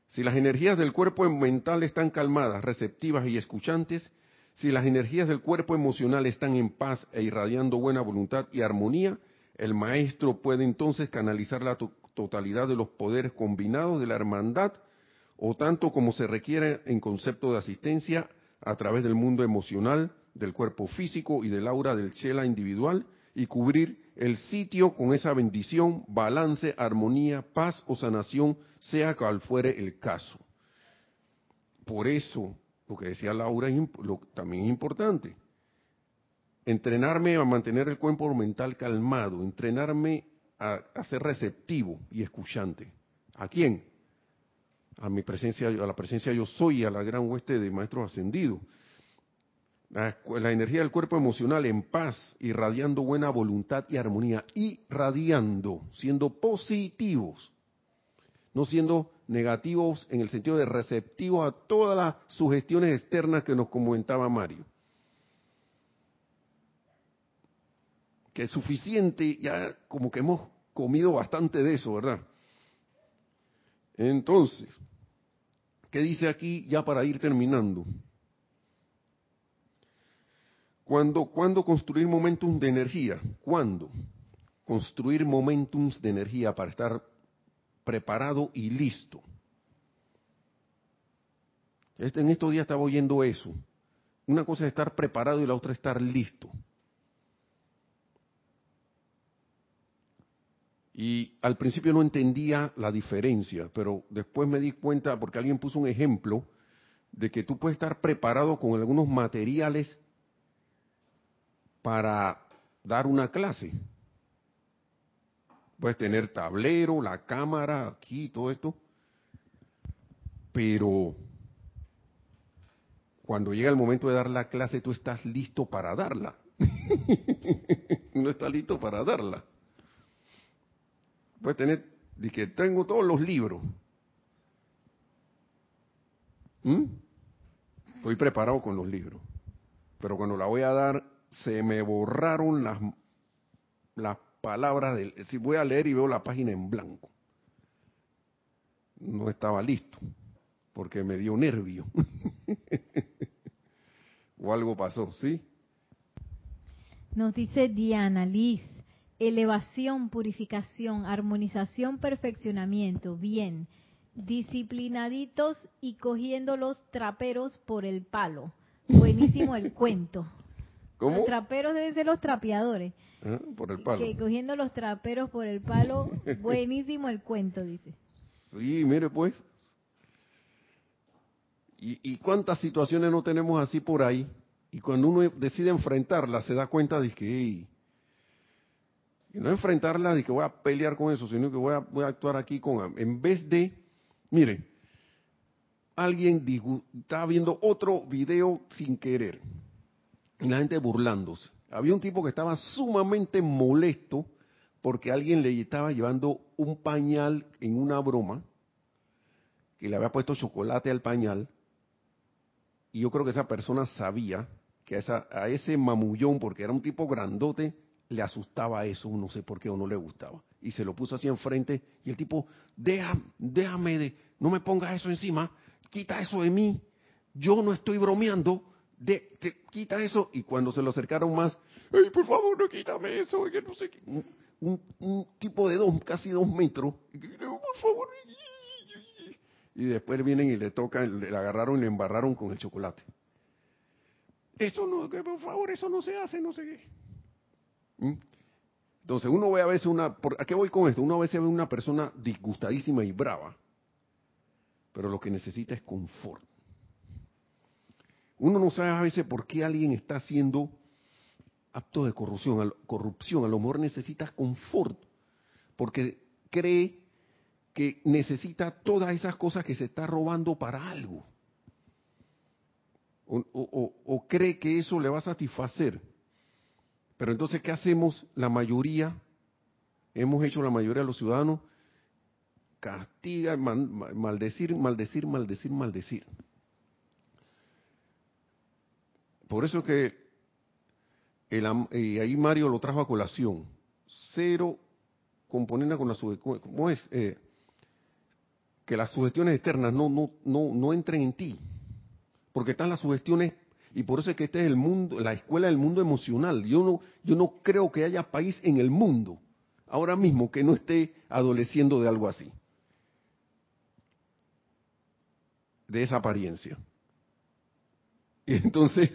Si las energías del cuerpo mental están calmadas, receptivas y escuchantes, si las energías del cuerpo emocional están en paz e irradiando buena voluntad y armonía, el maestro puede entonces canalizar la totalidad de los poderes combinados de la hermandad, o tanto como se requiere en concepto de asistencia a través del mundo emocional, del cuerpo físico y del aura del chela individual, y cubrir el sitio con esa bendición, balance, armonía, paz o sanación, sea cual fuere el caso. Por eso, lo que decía Laura también es importante. Entrenarme a mantener el cuerpo mental calmado, entrenarme a ser receptivo y escuchante. ¿A quién? A mi presencia, a la presencia yo soy, a la gran hueste de maestros ascendidos la, energía del cuerpo emocional en paz, irradiando buena voluntad y armonía, irradiando, siendo positivos, no siendo negativos en el sentido de receptivos a todas las sugestiones externas que nos comentaba Mario. Que es suficiente, ya como que hemos comido bastante de eso, ¿verdad? Entonces, ¿qué dice aquí ya para ir terminando? ¿Cuándo, construir momentos de energía? ¿Cuándo? Construir momentos de energía para estar preparado y listo. Este, en estos días estaba oyendo eso. Una cosa es estar preparado y la otra es estar listo. Y al principio no entendía la diferencia, pero después me di cuenta, porque alguien puso un ejemplo, de que tú puedes estar preparado con algunos materiales para dar una clase. Puedes tener tablero, la cámara, aquí, todo esto. Pero cuando llega el momento de dar la clase, tú estás listo para darla. no estás listo para darla. Puedes tener, que tengo todos los libros. ¿Mm? Estoy preparado con los libros. Pero cuando la voy a dar, se me borraron las, las palabras del... Si voy a leer y veo la página en blanco. No estaba listo, porque me dio nervio. o algo pasó, ¿sí? Nos dice Diana Liz, elevación, purificación, armonización, perfeccionamiento, bien, disciplinaditos y cogiendo los traperos por el palo. Buenísimo el cuento. Los traperos deben ser los trapeadores. Ah, por el palo. Que cogiendo los traperos por el palo, buenísimo el cuento, dice. Sí, mire pues. ¿Y, cuántas situaciones no tenemos así por ahí? Y cuando uno decide enfrentarlas, se da cuenta de que, y no enfrentarlas de que voy a pelear con eso, sino que voy a, actuar aquí con, en vez de, mire, alguien estaba viendo otro video sin querer y la gente burlándose. Había un tipo que estaba sumamente molesto porque alguien le estaba llevando un pañal en una broma, que le había puesto chocolate al pañal, y yo creo que esa persona sabía que esa, a ese mamullón, porque era un tipo grandote, le asustaba eso, no sé por qué o no le gustaba. Y se lo puso así enfrente, y el tipo, déjame, déjame de, no me pongas eso encima, quita eso de mí, yo no estoy bromeando, de, quita eso, y cuando se lo acercaron más, ¡ay, por favor, no quítame eso! Que no sé qué. Un, tipo de dos, casi dos metros, por favor. Y después vienen y le tocan, le agarraron y le embarraron con el chocolate. Eso no, por favor, eso no se hace, no sé qué. ¿Mm? Entonces uno ve a veces una, ¿a qué voy con esto? Uno a veces ve una persona disgustadísima y brava, pero lo que necesita es confort. Uno no sabe a veces por qué alguien está haciendo acto de corrupción, corrupción. A lo mejor necesita confort, porque cree que necesita todas esas cosas que se está robando para algo. O, cree que eso le va a satisfacer. Pero entonces, ¿qué hacemos la mayoría? Hemos hecho la mayoría de los ciudadanos, castiga, maldecir, maldecir, maldecir, maldecir. Por eso que y ahí Mario lo trajo a colación. Cero componente con la ¿cómo es? Eh, que las sugestiones externas no, no, no, no entren en ti. Porque están las sugestiones, y por eso es que este es el mundo, la escuela del mundo emocional. Yo no, yo no creo que haya país en el mundo ahora mismo que no esté adoleciendo de algo así. De esa apariencia. Y entonces,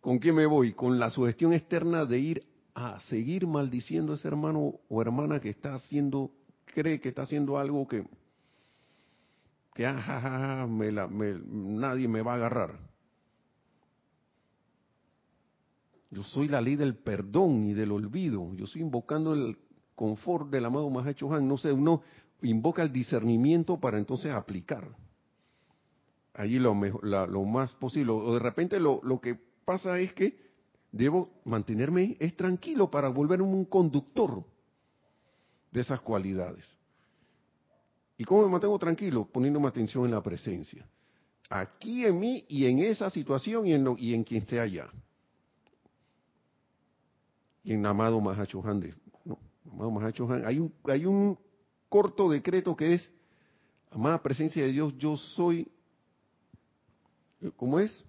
¿con qué me voy? Con la sugestión externa de ir a seguir maldiciendo a ese hermano o hermana que está haciendo, cree que está haciendo algo que, ah, nadie me va a agarrar. Yo soy la ley del perdón y del olvido. Yo estoy invocando el confort del amado Mahacho Han. No sé, uno invoca el discernimiento para entonces aplicar allí lo, mejor, lo más posible. O de repente lo, lo que pasa es que debo mantenerme es tranquilo para volverme un conductor de esas cualidades. ¿Y cómo me mantengo tranquilo? Poniéndome atención en la presencia. Aquí en mí y en esa situación y en, y en quien sea allá. Y en Amado Mahacho No, Amado Hay un, hay un corto decreto que es, amada presencia de Dios, yo soy ¿Cómo es?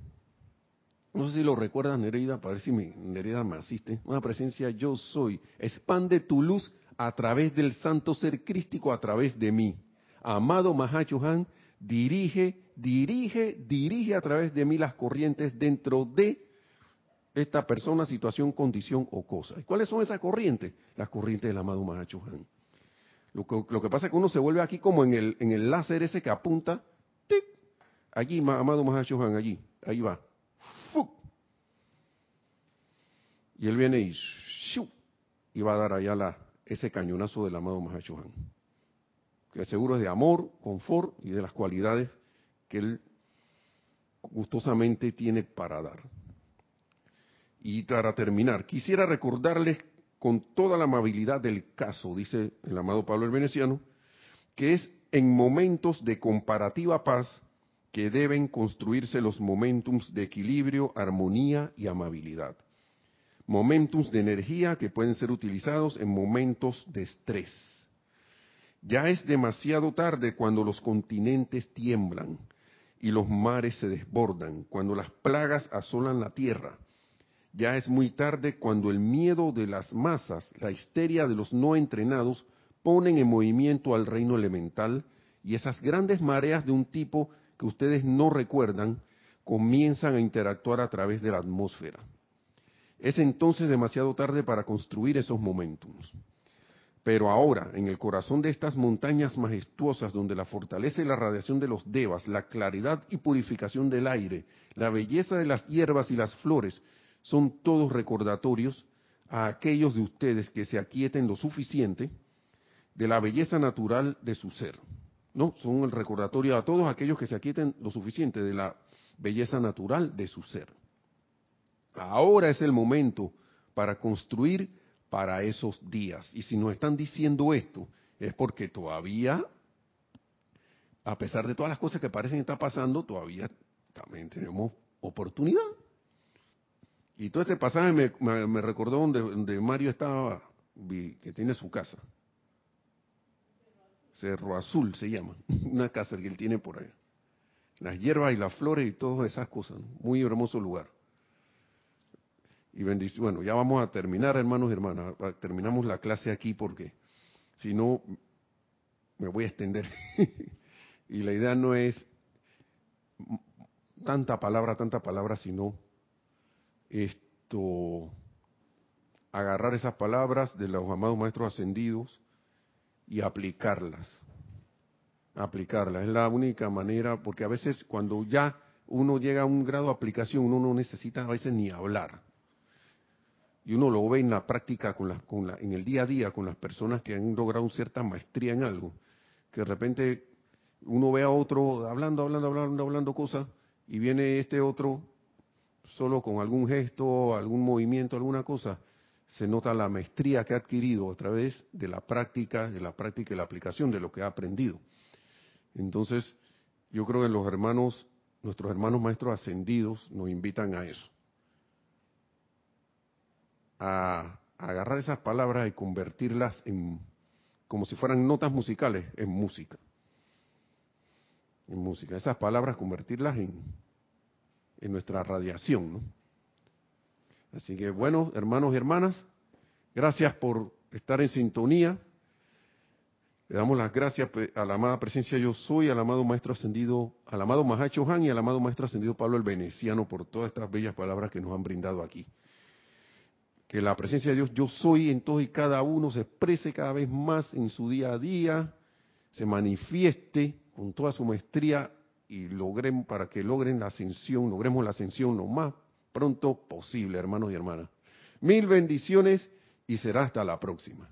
No sé si lo recuerdas, Nereida, para ver si mi Nereida me asiste. Una presencia yo soy. Expande tu luz a través del santo ser crístico, a través de mí. Amado Mahachohan, dirige, dirige, dirige a través de mí las corrientes dentro de esta persona, situación, condición o cosa. ¿Y cuáles son esas corrientes? Las corrientes del amado Mahachohan. Lo que, lo que pasa es que uno se vuelve aquí como en el, en el láser ese que apunta Allí, amado Mahashohan, allí, ahí va. Y él viene y, y va a dar allá la, ese cañonazo del amado Mahashohan. Que seguro es de amor, confort y de las cualidades que él gustosamente tiene para dar. Y para terminar, quisiera recordarles con toda la amabilidad del caso, dice el amado Pablo el Veneciano, que es en momentos de comparativa paz que deben construirse los momentums de equilibrio, armonía y amabilidad. Momentums de energía que pueden ser utilizados en momentos de estrés. Ya es demasiado tarde cuando los continentes tiemblan y los mares se desbordan, cuando las plagas asolan la tierra. Ya es muy tarde cuando el miedo de las masas, la histeria de los no entrenados, ponen en movimiento al reino elemental y esas grandes mareas de un tipo que ustedes no recuerdan comienzan a interactuar a través de la atmósfera. Es entonces demasiado tarde para construir esos momentos. Pero ahora, en el corazón de estas montañas majestuosas donde la fortaleza y la radiación de los devas, la claridad y purificación del aire, la belleza de las hierbas y las flores, son todos recordatorios a aquellos de ustedes que se aquieten lo suficiente de la belleza natural de su ser. No, son el recordatorio a todos aquellos que se aquieten lo suficiente de la belleza natural de su ser. Ahora es el momento para construir para esos días. Y si nos están diciendo esto, es porque todavía, a pesar de todas las cosas que parecen estar pasando, todavía también tenemos oportunidad. Y todo este pasaje me, recordó donde, Mario estaba, que tiene su casa. Cerro Azul se llama, una casa que él tiene por ahí. Las hierbas y las flores y todas esas cosas. Muy hermoso lugar. Y bendición. Bueno, ya vamos a terminar, hermanos y hermanas. Terminamos la clase aquí porque si no, me voy a extender. y la idea no es tanta palabra, tanta palabra, sino esto agarrar esas palabras de los amados maestros ascendidos y aplicarlas. Aplicarlas. Es la única manera, porque a veces cuando ya uno llega a un grado de aplicación, uno no necesita a veces ni hablar. Y uno lo ve en la práctica, con la, con la, en el día a día, con las personas que han logrado cierta maestría en algo. Que de repente uno ve a otro hablando, hablando, hablando, hablando cosas, y viene este otro solo con algún gesto, algún movimiento, alguna cosa, se nota la maestría que ha adquirido a través de la práctica, de la práctica y la aplicación de lo que ha aprendido. Entonces, yo creo que los hermanos, nuestros hermanos maestros ascendidos nos invitan a eso. A, agarrar esas palabras y convertirlas en, como si fueran notas musicales, en música. En música. Esas palabras convertirlas en, en nuestra radiación, ¿no? Así que bueno, hermanos y hermanas, gracias por estar en sintonía. Le damos las gracias a la amada presencia Yo Soy, al amado Maestro Ascendido, al amado Mahacho Han y al amado Maestro Ascendido Pablo el Veneciano por todas estas bellas palabras que nos han brindado aquí. Que la presencia de Dios Yo Soy en todos y cada uno se exprese cada vez más en su día a día, se manifieste con toda su maestría y logren para que logren la ascensión, logremos la ascensión lo más pronto posible, hermanos y hermanas. Mil bendiciones y será hasta la próxima.